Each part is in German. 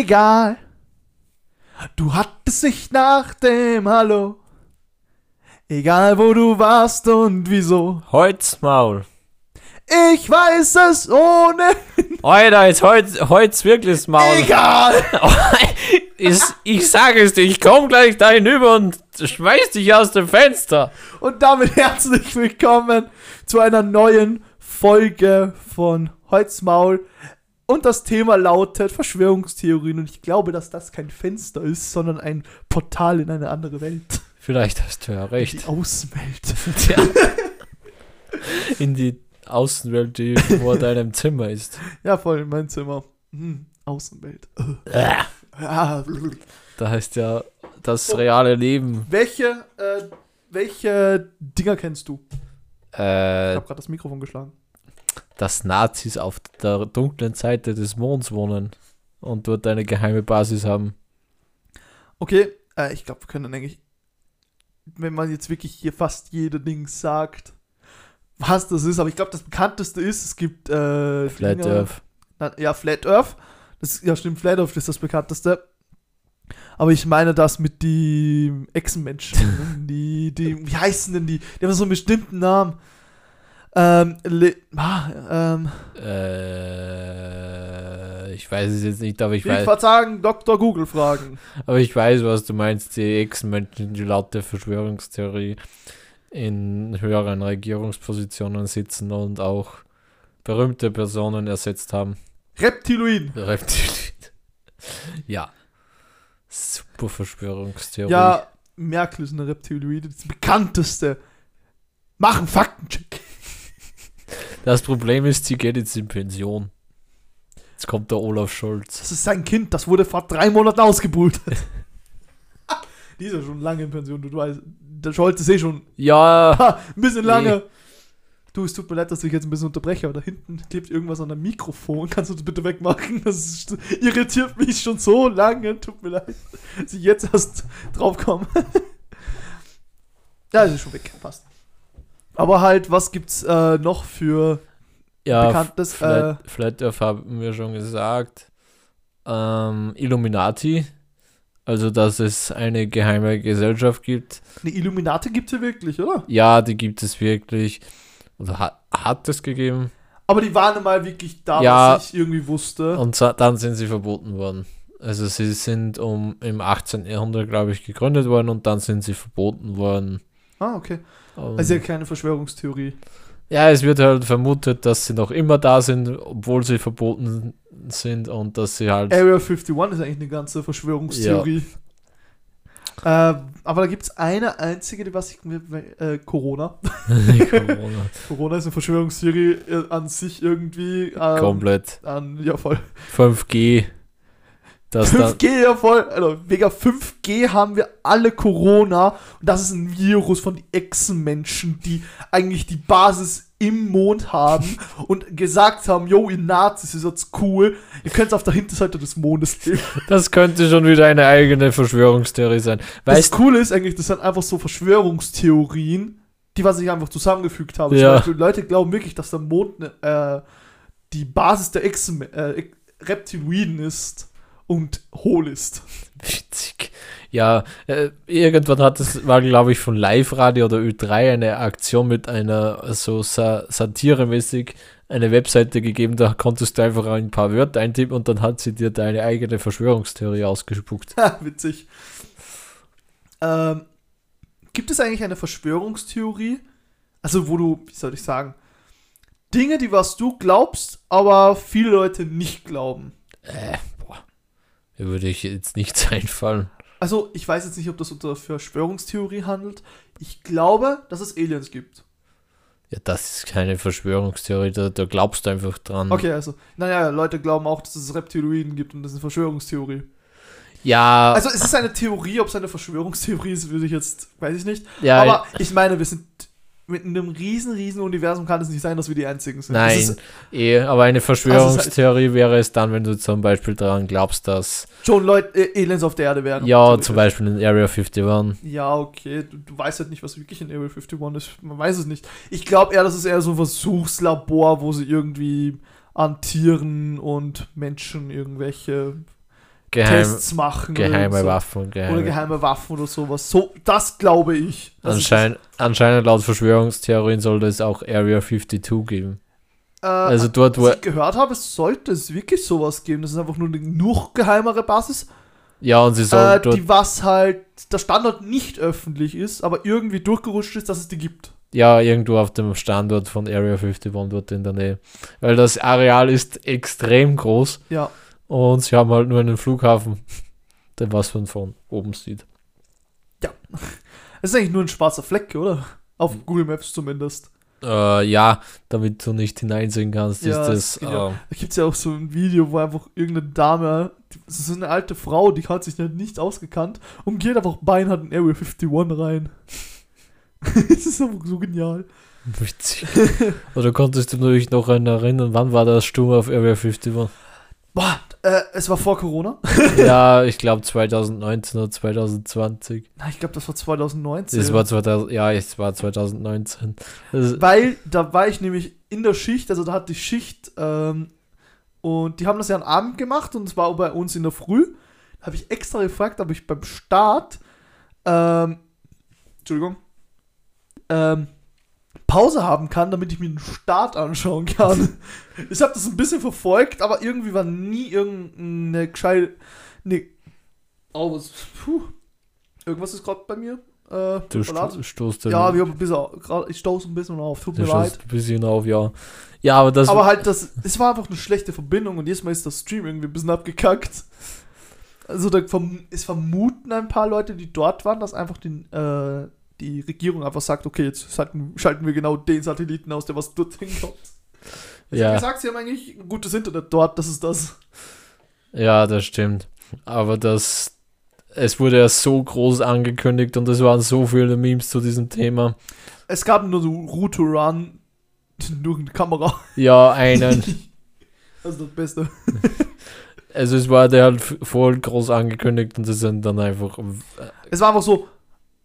egal. Du hattest nicht nach dem Hallo. Egal wo du warst und wieso. Holzmaul. Ich weiß es ohne. Alter, jetzt heute heut's wirklich das Maul. Egal. ich, ich sage es dir, ich komm gleich da hinüber und schmeiß dich aus dem Fenster. Und damit herzlich willkommen zu einer neuen Folge von Holzmaul. Und das Thema lautet Verschwörungstheorien. Und ich glaube, dass das kein Fenster ist, sondern ein Portal in eine andere Welt. Vielleicht hast du ja Die recht. Außenwelt. Ja. In die Außenwelt, die vor deinem Zimmer ist. Ja, voll in mein Zimmer. Hm, Außenwelt. Äh, Ah, Da heißt ja das reale Leben. welche, äh, welche Dinger kennst du? Ich Äh, habe gerade das Mikrofon geschlagen. dass Nazis auf der dunklen Seite des Monds wohnen und dort eine geheime Basis haben. Okay, äh, ich glaube, wir können eigentlich, wenn man jetzt wirklich hier fast jede Ding sagt, was das ist, aber ich glaube, das bekannteste ist, es gibt äh, Flat Dinger- Earth. Na, ja, Flat Earth. Das, ja, stimmt, Flat Earth ist das bekannteste. Aber ich meine das mit den Echsenmenschen. die, die, wie heißen denn die? Die haben so einen bestimmten Namen. Ähm, ah, ähm, Äh, ich weiß es jetzt nicht, aber ich ich weiß, würde sagen, Dr. Google fragen. aber ich weiß, was du meinst. Die Ex-Menschen, die laut der Verschwörungstheorie in höheren Regierungspositionen sitzen und auch berühmte Personen ersetzt haben. Reptiloiden. Reptilien. Ja. Super Verschwörungstheorie. Ja, Merkel ist eine Reptiloide, das bekannteste. Machen Faktencheck. Das Problem ist, sie geht jetzt in Pension. Jetzt kommt der Olaf Scholz. Das ist sein Kind, das wurde vor drei Monaten ausgebrütet. Die ist ja schon lange in Pension, du, du weißt. Der Scholz ist eh schon Ja, ha, ein bisschen lange. Du, es tut mir leid, dass ich jetzt ein bisschen unterbreche, aber da hinten klebt irgendwas an dem Mikrofon. Kannst du das bitte wegmachen? Das ist, irritiert mich schon so lange. Tut mir leid, dass ich jetzt erst drauf komme. ja, es ist schon weg. Passt. Aber halt, was gibt's äh, noch für ja bekanntes? Äh, Flat, Earth haben wir schon gesagt. Ähm, Illuminati. Also, dass es eine geheime Gesellschaft gibt. eine Illuminati gibt's ja wirklich, oder? Ja, die gibt es wirklich. Oder hat, hat es gegeben. Aber die waren mal wirklich da, Ja. was ich irgendwie wusste. Und dann sind sie verboten worden. Also, sie sind um im 18. Jahrhundert, glaube ich, gegründet worden und dann sind sie verboten worden. Ah, okay. Und Also ja keine Verschwörungstheorie. Ja, es wird halt vermutet, dass sie noch immer da sind, obwohl sie verboten sind und dass sie halt. Area 51 ist eigentlich eine ganze Verschwörungstheorie. Ähm, aber da gibt es eine einzige, die was ich mir. Äh, Corona. Corona. Corona ist eine Verschwörungstheorie äh, an sich irgendwie. Ähm, Komplett. An, ja, voll. 5G. Das dann, 5G, ja, voll. Also, wegen 5G haben wir alle Corona. Und das ist ein Virus von den Echsenmenschen, die eigentlich die Basis im Mond haben und gesagt haben: Yo, ihr Nazis, ist jetzt cool. Ihr könnt auf der Hinterseite des Mondes leben. das könnte schon wieder eine eigene Verschwörungstheorie sein. Das Weißt Coole ist eigentlich, das sind einfach so Verschwörungstheorien, die was ich einfach zusammengefügt habe. Ja. Beispiel, Leute glauben wirklich, dass der Mond äh, die Basis der Echsen, äh, Reptiloiden ist und hohl ist. Witzig. Ja, äh, irgendwann hat es, war glaube ich von Live Radio oder Ö3 eine Aktion mit einer so sa satiremäßig eine Webseite gegeben, da konntest du einfach ein paar Wörter eintippen und dann hat sie dir deine eigene Verschwörungstheorie ausgespuckt. Witzig. Ähm, gibt es eigentlich eine Verschwörungstheorie? Also, wo du, wie soll ich sagen, Dinge, die was du glaubst, aber viele Leute nicht glauben. Äh, würde ich jetzt nichts einfallen. Also, ich weiß jetzt nicht, ob das unter Verschwörungstheorie handelt. Ich glaube, dass es Aliens gibt. Ja, das ist keine Verschwörungstheorie, da, da glaubst du einfach dran. Okay, also, naja, Leute glauben auch, dass es Reptiloiden gibt und das ist eine Verschwörungstheorie. Ja, Also, es ist eine Theorie, ob es eine Verschwörungstheorie ist, würde ich jetzt, weiß ich nicht. ja Aber ich meine, wir sind mit einem riesen, riesen Universum kann es nicht sein, dass wir die Einzigen sind. Nein, ist eh, aber eine Verschwörungstheorie wäre es dann, wenn du zum Beispiel daran glaubst, dass, schon Leute, äh, Aliens auf der Erde werden. ja, zum Beispiel in Area 51, Ja, okay. Du, du weißt halt nicht, was wirklich in Area 51 ist. Man weiß es nicht. Ich glaube eher, das ist eher so ein Versuchslabor, wo sie irgendwie an Tieren und Menschen irgendwelche Geheim, Tests machen. geheime oder so. Waffen. Geheime. Oder geheime Waffen oder sowas. So, das glaube ich. Das Anschein, anscheinend laut Verschwörungstheorien sollte es auch Area 52 geben. das. Äh, Also dort, wo. ich gehört habe, sollte es wirklich sowas geben. Das ist einfach nur eine noch geheimere Basis, Ja, und sie sollen äh, dort. die was halt der Standort nicht öffentlich ist, aber irgendwie durchgerutscht ist, dass es die gibt. Ja, irgendwo auf dem Standort von Area 51 dort in der Nähe. Weil das Areal ist extrem groß Ja. Und sie haben halt nur einen Flughafen, den was man von oben sieht. Es ist eigentlich nur ein schwarzer Fleck, oder? Auf Google Maps zumindest. Äh, ja, damit du nicht hineinsehen kannst, Ja, ist das ja. äh, Da gibt es ja auch so ein Video, wo einfach irgendeine Dame, das ist eine alte Frau, die hat sich nicht ausgekannt und geht einfach Bein hat in Area 51 rein. das ist einfach so genial. witzig. Oder konntest du dich noch erinnern, wann war das Sturm auf Area 51? Boah, äh, es war vor Corona. ja, ich glaube 2019 oder 2020. Nein, ich glaube, das war 2019. Es war 2000, ja, es war 2019. Das, Weil da war ich nämlich in der Schicht, also da hat die Schicht ähm, und die haben das ja am Abend gemacht und es war bei uns in der Früh. Da habe ich extra gefragt, ob ich beim Start, ähm, Entschuldigung, ähm, Pause haben kann, damit ich mir den Start anschauen kann. ich habe das ein bisschen verfolgt, aber irgendwie war nie irgendeine gescheite. Nee. Oh, was. Puh. Irgendwas ist gerade bei mir. Äh, du sto stoßt ja, wir haben ein bisschen, grad- ich stoße ein bisschen auf, tut du mir leid. ein bisschen auf, ja. Ja, aber das Aber halt, das, es war einfach eine schlechte Verbindung und jedes Mal ist das Stream irgendwie ein bisschen abgekackt. Also da verm es vermuten ein paar Leute, die dort waren, dass einfach den, äh, die Regierung einfach sagt, okay, jetzt schalten, schalten wir genau den Satelliten aus, der was dorthin kommt. Ich Ja. habe gesagt, sie haben eigentlich ein gutes Internet dort, das ist das. Ja, das stimmt. Aber das, es wurde ja so groß angekündigt und es waren so viele Memes zu diesem Thema. Es gab nur so Route to Run durch eine Kamera. Ja, einen. Das ist das Beste. also es war der halt voll groß angekündigt und sie sind dann einfach. äh, Es war einfach so,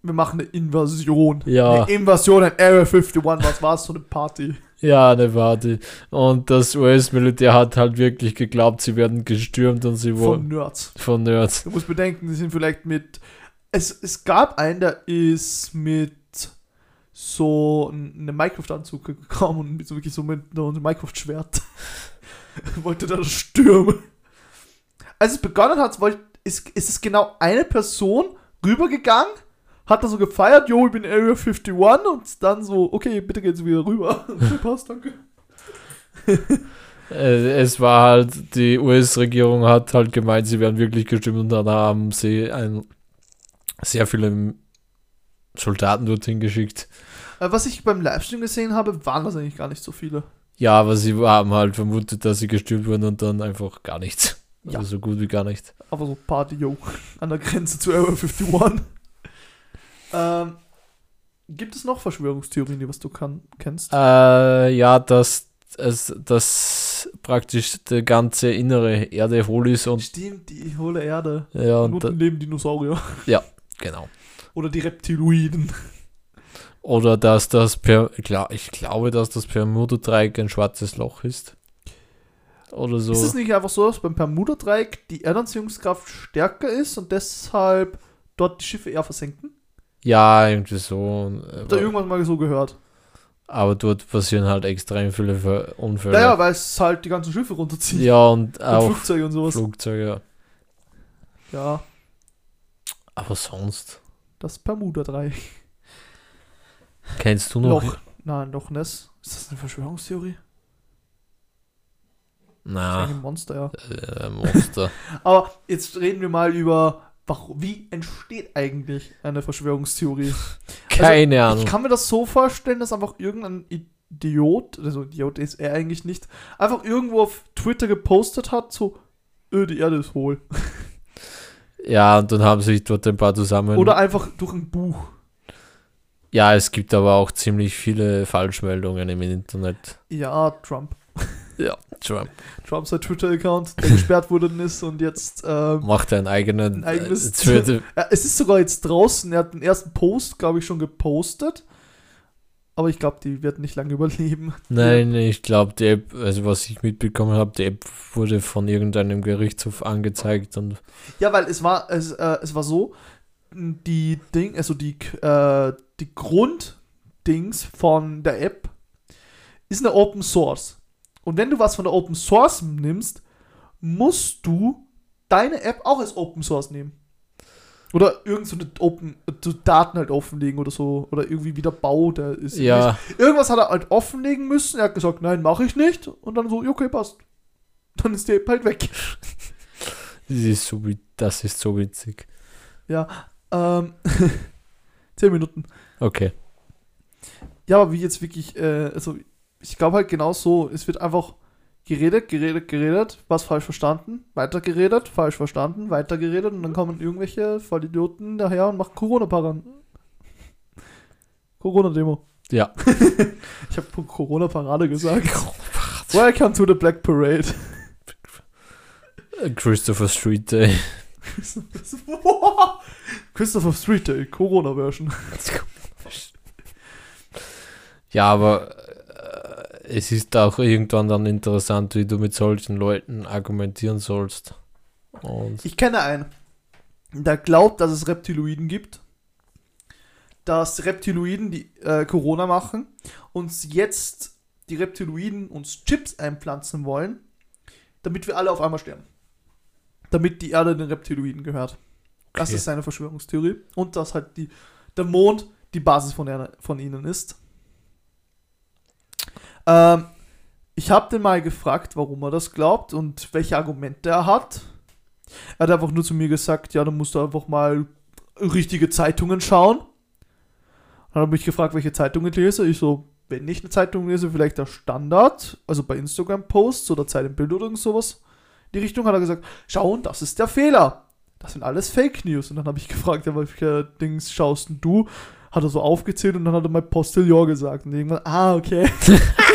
wir machen eine Invasion. Ja. Eine Invasion in Area 51, was war es, so eine Party. Ja, eine Warte. Und das US-Militär hat halt wirklich geglaubt, sie werden gestürmt und sie Von wurden Nerds. von Nerds. Du musst bedenken, die sind vielleicht mit. Es, es gab einen, der ist mit so einem Minecraft-Anzug gekommen und mit so wirklich so mit einem Minecraft-Schwert. wollte da stürmen. Als es begonnen hat, wollte, ist, ist es genau eine Person rübergegangen, hat da so gefeiert, yo, ich bin Area 51 und dann so, okay, bitte gehen Sie wieder rüber. Okay, passt, danke. Äh, es war halt, die US-Regierung hat halt gemeint, sie werden wirklich gestürmt und dann haben sie ein, sehr viele Soldaten dorthin geschickt. Äh, Was ich beim Livestream gesehen habe, waren das eigentlich gar nicht so viele. Ja, aber sie haben halt vermutet, dass sie gestürmt wurden und dann einfach gar nichts. Also Ja. so gut wie gar nicht. Aber so Party, yo, an der Grenze zu Area 51. ähm, gibt es noch Verschwörungstheorien, die was du kann, kennst? Äh, ja, dass es dass praktisch der ganze innere Erde hohl ist und Stimmt, die hohle Erde. ja Und unten leben Dinosaurier. genau. Oder die Reptiloiden. Oder dass das per ich glaube, dass das Bermuda-Dreieck ein schwarzes Loch ist. Oder so. Ist es nicht einfach so, dass beim Bermuda-Dreieck die Erdanziehungskraft stärker ist und deshalb dort die Schiffe eher versenken? Ja, irgendwie so. Da irgendwann mal so gehört. aber dort passieren halt extrem viele Unfälle. Naja, weil es halt die ganzen Schiffe runterzieht. ja, und und auch Flugzeuge und sowas. Flugzeuge. Ja, Aber sonst. das Bermuda-Dreieck. Kennst du noch? Loch. Nein, Loch Ness. Ist das eine Verschwörungstheorie? Das ist Na, ein Monster, ja. äh, Monster. Aber jetzt reden wir mal über, warum, wie entsteht eigentlich eine Verschwörungstheorie? Keine Ahnung. Ich kann mir das so vorstellen, dass einfach irgendein Idiot, also Idiot ist er eigentlich nicht, einfach irgendwo auf Twitter gepostet hat, so, öh, die Erde ist hohl. Ja, und dann haben sich dort ein paar zusammen. Oder einfach durch ein Buch. ja, es gibt aber auch ziemlich viele Falschmeldungen im Internet. Ja, Trump. Trump Trump sein Twitter-Account, der gesperrt worden ist und jetzt, ähm, macht einen eigenen Ein eigenes- äh, Twitter. Ja, es ist sogar jetzt draußen. Er hat den ersten Post, glaube ich, schon gepostet. Aber ich glaube, die wird nicht lange überleben. Nein, ich glaube, die App, also was ich mitbekommen habe, die App wurde von irgendeinem Gerichtshof angezeigt und Ja, weil es war, es, äh, es war so, die Ding, also die, äh, die Grunddings von der App ist eine Open Source. Und wenn du was von der Open Source nimmst, musst du deine App auch als Open Source nehmen. Oder irgend so eine Open, so Daten halt offenlegen oder so. Oder irgendwie wieder Bau, der ist. ja, Irgendwas hat er halt offenlegen müssen. Er hat gesagt, nein, mache ich nicht. Und dann so, okay, passt. Dann ist die App halt weg. das ist so, das ist so witzig. Ja, ähm, 10 Minuten. Okay. Ja, aber wie jetzt wirklich, äh, also ich glaube halt genau so, es wird einfach geredet, geredet, geredet, was falsch verstanden, weiter geredet, falsch verstanden, weiter geredet und dann kommen irgendwelche Vollidioten daher und machen Corona-Paran. Corona-Demo. Ja. Ich habe Corona-Parade gesagt. Welcome to the Black Parade. Christopher Street Day. Christopher Street Day, Corona-Version. Ja, aber es ist auch irgendwann dann interessant, wie du mit solchen Leuten argumentieren sollst. Und Ich kenne einen, der glaubt, dass es Reptiloiden gibt. Dass Reptiloiden die äh, Corona machen und jetzt die Reptiloiden uns Chips einpflanzen wollen, damit wir alle auf einmal sterben. Damit die Erde den Reptiloiden gehört. Das Okay. ist seine Verschwörungstheorie. Und dass halt die, der Mond die Basis von, er, von ihnen ist. Ähm, ich habe den mal gefragt, warum er das glaubt und welche Argumente er hat. Er hat einfach nur zu mir gesagt, ja, dann musst du einfach mal richtige Zeitungen schauen. Dann habe ich gefragt, welche Zeitungen ich lese. Ich so, wenn ich eine Zeitung lese, vielleicht der Standard, also bei Instagram-Posts oder Zeit im Bild oder sowas. In die Richtung hat er gesagt, schau, und das ist der Fehler. Das sind alles Fake News. Und dann habe ich gefragt, ja, welche Dings schaust denn du? Hat er so aufgezählt und dann hat er mal Postillon gesagt. Und irgendwann, ah, okay.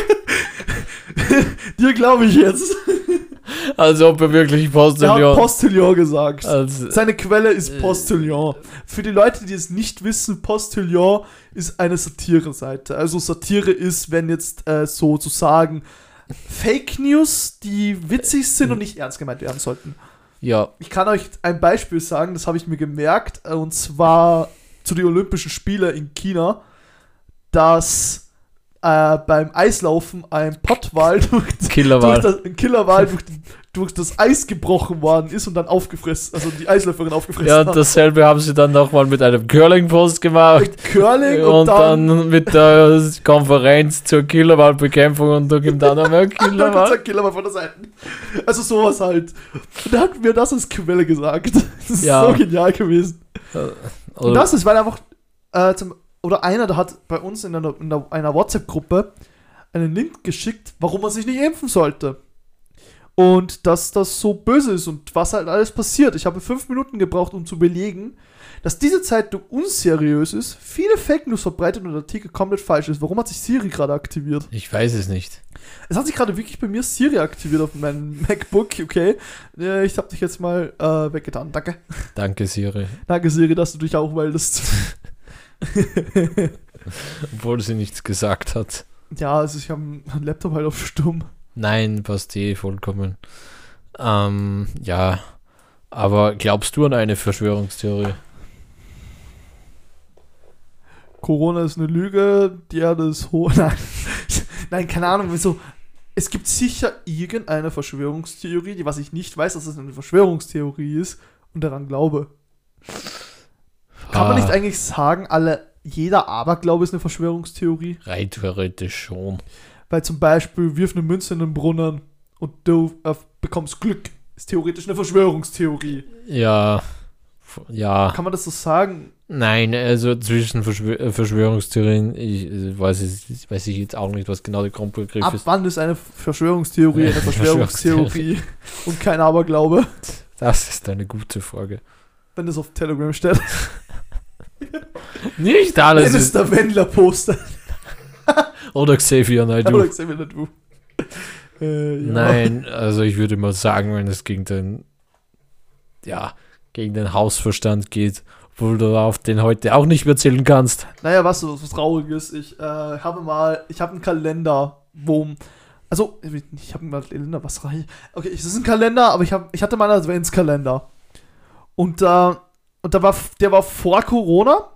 Dir glaube ich jetzt. als ob er wirklich Er hat Postillon. Postillon gesagt. als, Seine Quelle ist Äh. Postillon. Für die Leute, die es nicht wissen, Postillon ist eine Satire-Seite. Also Satire ist, wenn jetzt äh, sozusagen Fake News, die witzig sind und nicht ernst gemeint werden sollten. ja, Ich kann euch ein Beispiel sagen, das habe ich mir gemerkt, äh, und zwar zu den Olympischen Spielen in China, dass äh, beim Eislaufen ein Pottwal durch, durch Killerwahl. das, ein Killerwal durch, durch das Eis gebrochen worden ist und dann aufgefressen, also die Eisläuferin aufgefressen Ja, hat. dasselbe haben sie dann nochmal mit einem Curling-Post gemacht. Mit Curling und, Und dann, dann mit der Konferenz zur Killerwahlbekämpfung und da gibt dann einmal Killerwahl. ein Killerwal von der Seite. Also sowas halt. Und er hat mir das als Quelle gesagt. Das ist Ja. so genial gewesen. Und Oder, das ist, weil einfach, äh, zum, oder einer, der hat bei uns in einer, in einer, WhatsApp-Gruppe einen Link geschickt, warum man sich nicht impfen sollte. Und dass das so böse ist und was halt alles passiert. Ich habe fünf Minuten gebraucht, um zu belegen, dass diese Zeitung unseriös ist, viele Fake News verbreitet und der Artikel komplett falsch ist. Warum hat sich Siri gerade aktiviert? ich weiß es nicht. Es hat sich gerade wirklich bei mir Siri aktiviert auf meinem MacBook, okay. Ich habe dich jetzt mal äh, weggetan. Danke. Danke, Siri. Danke, Siri, dass du dich auch meldest. Obwohl sie nichts gesagt hat. Ja, also ich habe einen Laptop halt auf stumm. Nein, passt eh vollkommen. Ähm, ja. Aber glaubst du an eine Verschwörungstheorie? Corona ist eine Lüge, die Erde ist hoch. Nein. Nein, keine Ahnung, wieso. Es gibt sicher irgendeine Verschwörungstheorie, die was ich nicht weiß, dass es eine Verschwörungstheorie ist und daran glaube. Kann man Ah, nicht eigentlich sagen, alle, jeder Aberglaube ist eine Verschwörungstheorie? Rein theoretisch schon. Weil zum Beispiel wirf eine Münze in den Brunnen und du äh, bekommst Glück. Ist theoretisch eine Verschwörungstheorie. Ja. Ja. Kann man das so sagen? Nein, also zwischen Verschwör äh, Verschwörungstheorien, ich äh, weiß, es, weiß ich jetzt auch nicht, was genau der Grundbegriff Ab ist. wann ist eine Verschwörungstheorie eine Verschwörungstheorie und kein Aberglaube? Das ist eine gute Frage. Wenn das auf Telegram steht. Nicht alles es ist. der Wendler postet. Oder Xavier Oder Naidoo. Xavier du. Äh, ja. Nein, also ich würde mal sagen, wenn es gegen den, ja, gegen den Hausverstand geht, obwohl du auf den heute auch nicht mehr zählen kannst. Naja, was so was Trauriges. Ich äh, habe mal, ich habe einen Kalender, wo. Also, ich habe einen Kalender, was reich. Okay, es ist ein Kalender, aber ich, hab, ich hatte mal einen Adventskalender. Und da, äh, und da war, der war vor Corona.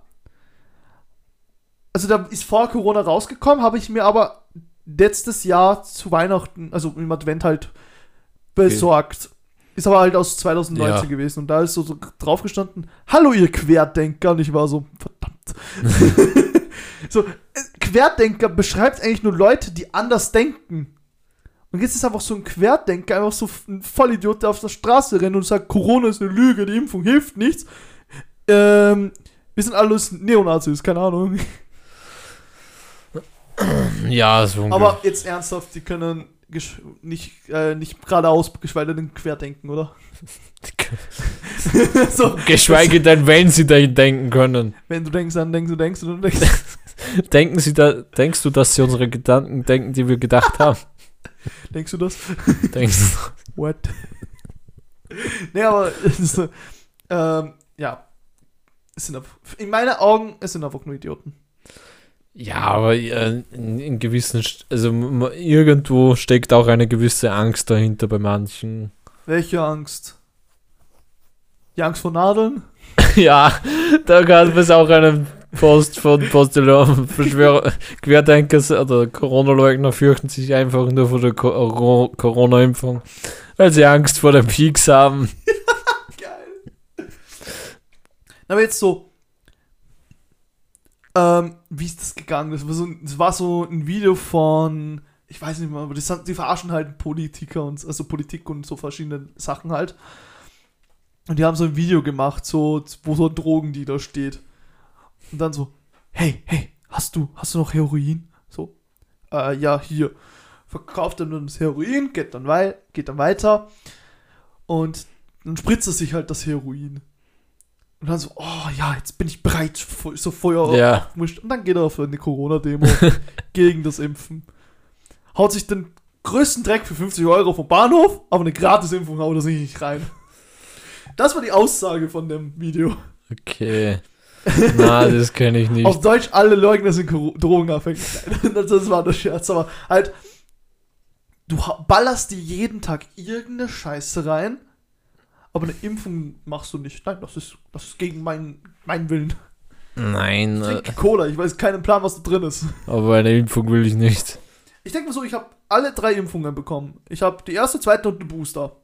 Also, da ist vor Corona rausgekommen, habe ich mir aber letztes Jahr zu Weihnachten, also im Advent halt besorgt. Okay. Ist aber halt aus 2019 ja. gewesen. Und da ist so, so drauf gestanden: Hallo, ihr Querdenker. Und ich war so, verdammt. so, äh, Querdenker beschreibt eigentlich nur Leute, die anders denken. Und jetzt ist einfach so ein Querdenker, einfach so ein Vollidiot, der auf der Straße rennt und sagt: Corona ist eine Lüge, die Impfung hilft nichts. Ähm, wir sind alles Neonazis, keine Ahnung. Ja, so Aber jetzt ernsthaft, die können nicht, äh, nicht geradeaus, geschweige denn querdenken, oder? so, geschweige denn, wenn sie dahin denken können. Wenn du denkst, dann denkst du, denkst du, dann denkst du. Denken sie da, denkst du, dass sie unsere Gedanken denken, die wir gedacht haben? denkst du das? Denkst du? What? nee, aber ist, ähm, ja. Sind, in meinen Augen, es sind einfach nur Idioten. Ja, aber äh, in, in, gewissen, also irgendwo steckt auch eine gewisse Angst dahinter bei manchen. Welche Angst? Die Angst vor Nadeln? ja, da gab es auch einen Post von Postillon, Querdenkers oder Corona-Leugner fürchten sich einfach nur vor der Corona-Impfung, weil sie Angst vor den Peaks haben. Aber jetzt so, ähm, wie ist das gegangen? Das war, so, war so ein Video von, ich weiß nicht mehr, aber das, die verarschen halt Politiker und also Politik und so verschiedene Sachen halt. Und die haben so ein Video gemacht, so, wo so ein Drogendealer steht. Und dann so, hey, hey, hast du, hast du noch Heroin? So, äh, ja, hier. Verkauft dann das Heroin, geht dann, wei geht dann weiter. Und dann spritzt er sich halt das Heroin. Und dann so, oh ja, jetzt bin ich bereit, so Feuer ja. Und dann geht er auf eine Corona-Demo gegen das Impfen. Haut sich den größten Dreck für 50 Euro vom Bahnhof, aber eine Gratis-Impfung haut er sich nicht rein. Das war die Aussage von dem Video. Okay. Na, das kenne ich nicht. Auf Deutsch, alle Leugner sind drogenabhängig. das war der Scherz, aber halt, du ballerst dir jeden Tag irgendeine Scheiße rein aber eine Impfung machst du nicht. Nein, das ist, das ist gegen meinen, meinen Willen. Nein. Ich trinke äh, Cola, ich weiß keinen Plan, was da drin ist. Aber eine Impfung will ich nicht. Ich denke mal so, ich habe alle drei Impfungen bekommen. Ich habe die erste, zweite und den Booster.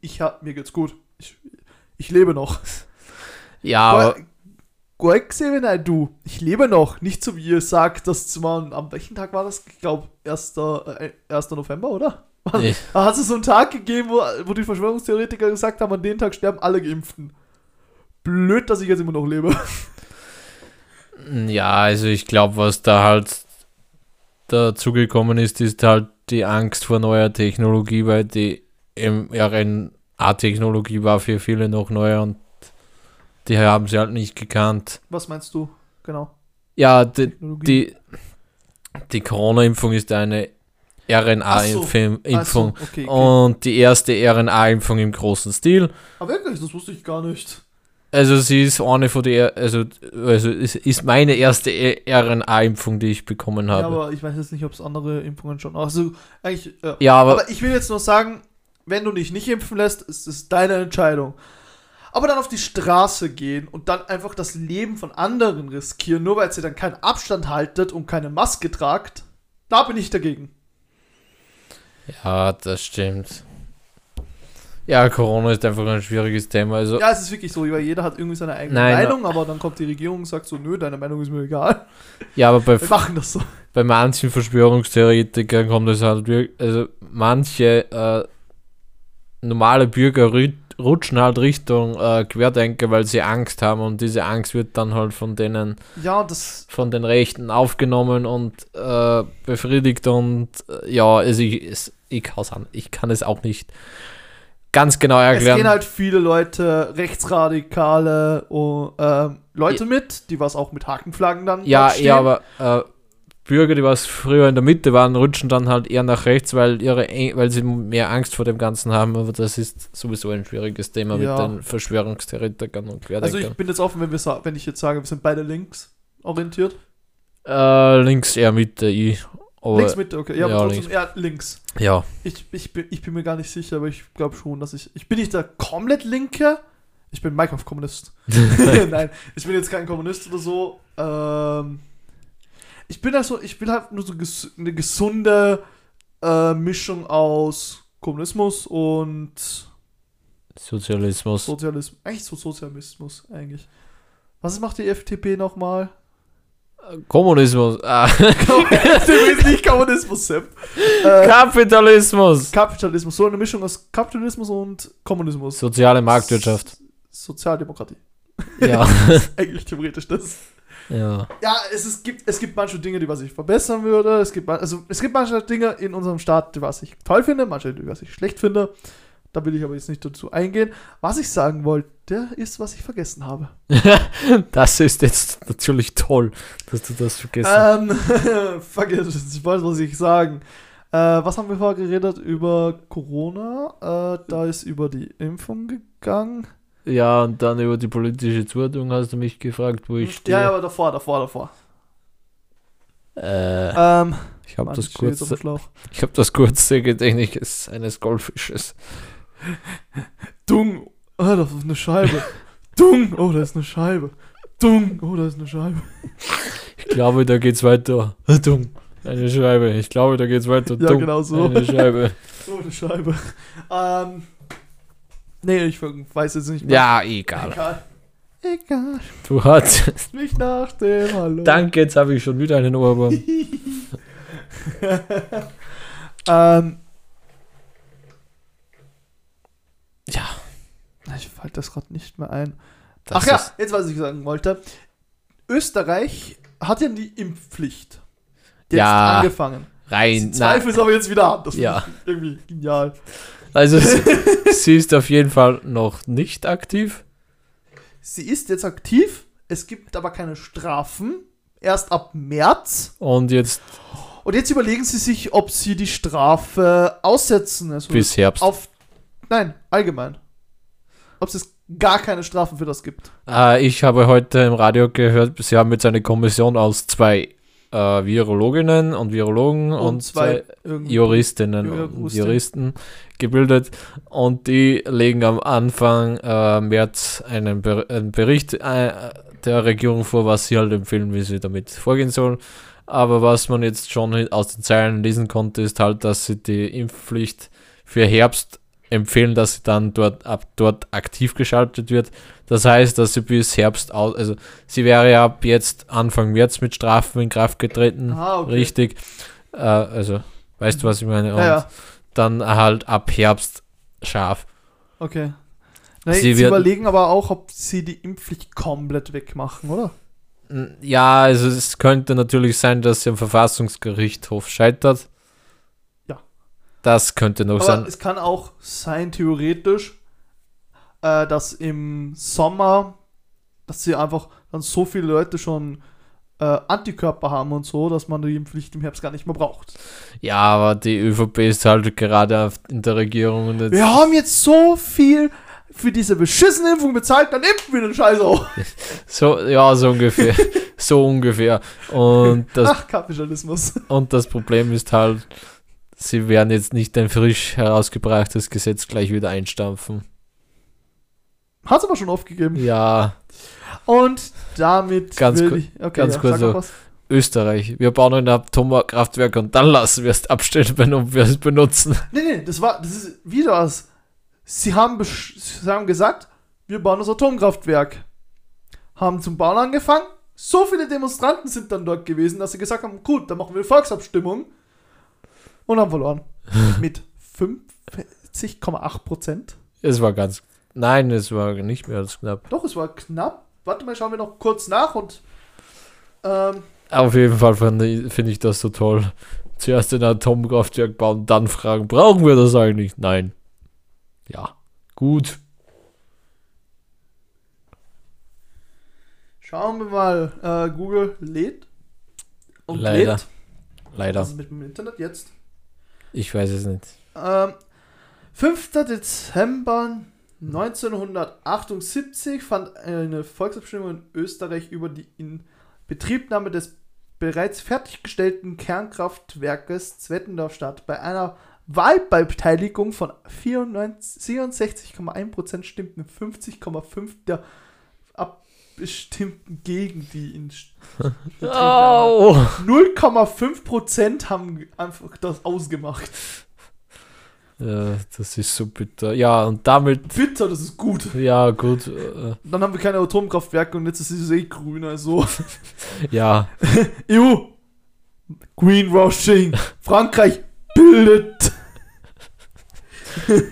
Ich hab, mir geht's gut. Ich, ich lebe noch. Ja, aber. nein, du, ich lebe noch. Nicht so wie ihr sagt, dass man, am welchen Tag war das? Ich glaube, 1. Äh, 1. November, oder? Nee. Hat es so einen Tag gegeben, wo, wo die Verschwörungstheoretiker gesagt haben, an dem Tag sterben alle Geimpften. Blöd, dass ich jetzt immer noch lebe. Ja, also ich glaube, was da halt dazugekommen ist, ist halt die Angst vor neuer Technologie, weil die mRNA-Technologie war für viele noch neu und die haben sie halt nicht gekannt. Was meinst du genau? Ja, die, die, die Corona-Impfung ist eine RNA-Impfung so. okay, okay. und die erste RNA-Impfung im großen Stil. Aber wirklich, das wusste ich gar nicht. Also sie ist eine von der, also, also es ist meine erste RNA-Impfung, die ich bekommen habe. Ja, aber ich weiß jetzt nicht, ob es andere Impfungen schon. Also eigentlich. Ja, ja aber, aber ich will jetzt nur sagen, wenn du dich nicht impfen lässt, ist es deine Entscheidung. Aber dann auf die Straße gehen und dann einfach das Leben von anderen riskieren, nur weil sie dann keinen Abstand haltet und keine Maske tragt, da bin ich dagegen. Ja, das stimmt. Ja, Corona ist einfach ein schwieriges Thema. Also ja, es ist wirklich so, weil jeder hat irgendwie seine eigene nein, Meinung, aber dann kommt die Regierung und sagt so, nö, deine Meinung ist mir egal. Ja, aber bei, machen das so. bei manchen Verschwörungstheoretikern kommt es halt wirklich, also manche äh, normale Bürger rutschen halt Richtung äh, Querdenker, weil sie Angst haben und diese Angst wird dann halt von denen, ja, das von den Rechten aufgenommen und äh, befriedigt und äh, ja, also ich, es, ich, ich kann es auch nicht ganz genau erklären. Es gehen halt viele Leute, rechtsradikale uh, Leute ja. mit, die was auch mit Hakenflaggen dann Ja, ja, aber äh, Bürger, die was früher in der Mitte waren, rutschen dann halt eher nach rechts, weil ihre weil sie mehr Angst vor dem Ganzen haben. Aber das ist sowieso ein schwieriges Thema Ja. mit den Verschwörungstheoretikern und Also Querdenkern. ich bin jetzt offen, wenn, wir wenn ich jetzt sage, wir sind beide links orientiert. äh, links eher Mitte, ich. Aber, links Mitte, okay. Ja, ja, aber trotzdem links. eher links. Ja, Ich, ich, bin, ich bin mir gar nicht sicher, aber ich glaube schon, dass ich. Ich bin nicht der komplett Linke. Ich bin Minecraft-Kommunist. Nein, ich bin jetzt kein Kommunist oder so. Ähm, ich bin also, ich bin halt nur so ges eine gesunde äh, Mischung aus Kommunismus und Sozialismus. Sozialismus. Eigentlich so Sozialismus, eigentlich. Was macht die FDP nochmal? Kommunismus. Ah. FDP ist nicht Kommunismus, Sepp. Äh, Kapitalismus. Kapitalismus, so eine Mischung aus Kapitalismus und Kommunismus. Soziale Marktwirtschaft. Sozialdemokratie. Ja. Eigentlich theoretisch das. Ja. Ja, es, ist, gibt, es gibt manche Dinge, die was ich verbessern würde. Es gibt, also, es gibt manche Dinge in unserem Staat, die was ich toll finde, manche, die was ich schlecht finde. Da will ich aber jetzt nicht dazu eingehen. Was ich sagen wollte, ist, was ich vergessen habe. Das ist jetzt natürlich toll, dass du das vergessen hast. Ähm, it, ich weiß, was ich sagen. Äh, was haben wir vorher geredet? Über Corona. Äh, da ist über die Impfung gegangen. Ja, und dann über die politische Zuordnung hast du mich gefragt, wo ich stehe. Ja, ja, aber davor, davor, davor. Äh, Ähm, ich habe das, kurze, ich hab das kurze Gedächtnis eines Goldfisches. Dung, oh, das ist eine Scheibe. Dung, oh, da ist eine Scheibe. Dung, oh, da ist eine Scheibe. Ich glaube, da geht's weiter. Dumm. Eine Scheibe. Ich glaube, da geht's weiter. Ja, Dumm. genau so. Eine Scheibe. Oh, eine Scheibe. Ähm, nee, ich weiß jetzt nicht. Ja, egal. Egal. Egal. Du hast. Nicht nach dem Hallo. Danke, jetzt habe ich schon wieder einen Ohrwurm. ähm, Ja. ich fällt das gerade nicht mehr ein. Das Ach ja, jetzt was ich sagen wollte. Österreich hat ja die Impfpflicht. Jetzt Ja, angefangen. Rein. Zweifel ist aber jetzt wieder an. Das Ja. ich irgendwie genial. Also, sie, ist auf jeden Fall noch nicht aktiv. Sie ist jetzt aktiv. Es gibt aber keine Strafen. Erst ab März. Und jetzt Und jetzt überlegen sie sich, ob sie die Strafe aussetzen. Also bis Herbst. auf. Nein, allgemein. Ob es gar keine Strafen für das gibt. Äh, ich habe heute im Radio gehört, sie haben jetzt eine Kommission aus zwei äh, Virologinnen und Virologen und, zwei, irgendwie- Juristinnen und. Juristen gebildet und die legen am Anfang äh, März einen, Ber einen Bericht äh, der Regierung vor, was sie halt empfehlen, wie sie damit vorgehen sollen. Aber was man jetzt schon aus den Zeilen lesen konnte, ist halt, dass sie die Impfpflicht für Herbst empfehlen, dass sie dann dort ab dort aktiv geschaltet wird. Das heißt, dass sie bis Herbst aus, also sie wäre ja ab jetzt Anfang März mit Strafen in Kraft getreten. Aha, okay. Richtig. Äh, also, weißt du, was ich meine? Und Ja, ja. dann halt ab Herbst scharf. Okay. Nein, Sie sie wird- überlegen aber auch, ob sie die Impfpflicht komplett wegmachen, oder? Ja, also es könnte natürlich sein, dass sie am Verfassungsgerichtshof scheitert. Das könnte noch Aber sein. es kann auch sein, theoretisch, äh, dass im Sommer, dass sie einfach dann so viele Leute schon äh, Antikörper haben und so, dass man die Impfpflicht im Herbst gar nicht mehr braucht. Ja, aber die ÖVP ist halt gerade in der Regierung und jetzt Wir haben jetzt so viel für diese beschissene Impfung bezahlt, dann impfen wir den Scheiß auch. so, ja, so ungefähr. so ungefähr. Und das, Ach, Kapitalismus. und das Problem ist halt, sie werden jetzt nicht ein frisch herausgebrachtes Gesetz gleich wieder einstampfen. Hat's aber schon aufgegeben. Ja, Und damit Ganz will ich, okay, ganz ja, kurz was. Österreich. Wir bauen ein Atomkraftwerk und dann lassen wir es abstellen, ob wir es benutzen. Nee, nee, das war, das ist wieder was. Sie haben, sie haben gesagt, wir bauen das Atomkraftwerk. Haben zum Bauen angefangen. So viele Demonstranten sind dann dort gewesen, dass sie gesagt haben, gut, dann machen wir Volksabstimmung. Und haben verloren. Mit 50,8 Prozent. Es war ganz. Nein, es war nicht mehr als knapp. Doch, es war knapp. Warte mal, schauen wir noch kurz nach und ähm, Auf jeden Fall finde ich, find ich das so toll. Zuerst ein Atomkraftwerk bauen, dann fragen, brauchen wir das eigentlich? Nein. Ja, gut. schauen wir mal. Äh, Google lädt. Und Leider. lädt. Leider. Was ist mit dem Internet jetzt? Ich weiß es nicht. Ähm, 5. Dezember 1978 fand eine Volksabstimmung in Österreich über die Inbetriebnahme des bereits fertiggestellten Kernkraftwerkes Zwettendorf statt. Bei einer Wahlbeteiligung von 94 67,1% stimmten 50,5% der Abstimmten gegen die Inbetriebnahme. Oh! 0,5% haben einfach das ausgemacht. Ja, das ist so bitter. Ja, und damit, Bitter, das ist gut. ja, gut. Äh, Dann haben wir keine Atomkraftwerke und jetzt ist es eh grün, also. ja, EU! Greenwashing! Frankreich bildet!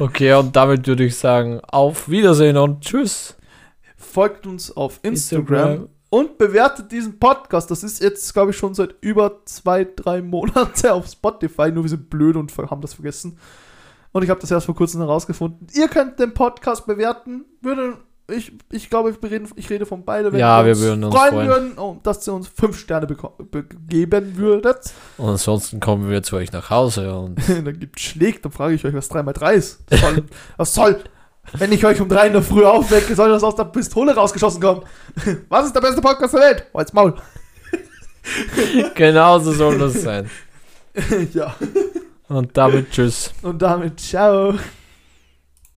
okay, und damit würde ich sagen, auf Wiedersehen und tschüss. Folgt uns auf Instagram, Instagram. und bewertet diesen Podcast. Das ist jetzt, glaube ich, schon seit über zwei, drei Monate auf Spotify. Nur wir sind blöd und haben das vergessen. Und ich habe das erst vor kurzem herausgefunden. Ihr könnt den Podcast bewerten. Würde ich, ich glaube, ich rede, ich rede von beide. Ja, wir würden uns freuen. würden, oh, dass ihr uns fünf Sterne be geben würdet. Und ansonsten kommen wir zu euch nach Hause und dann gibt schlägt, dann frage ich euch, was 3x3 ist. Das soll, was soll, wenn ich euch um 3 in der Früh aufwecke, soll das aus der Pistole rausgeschossen kommen? Was ist der beste Podcast der Welt? Halt's Maul. genauso soll das sein. ja, Und damit tschüss. und damit ciao.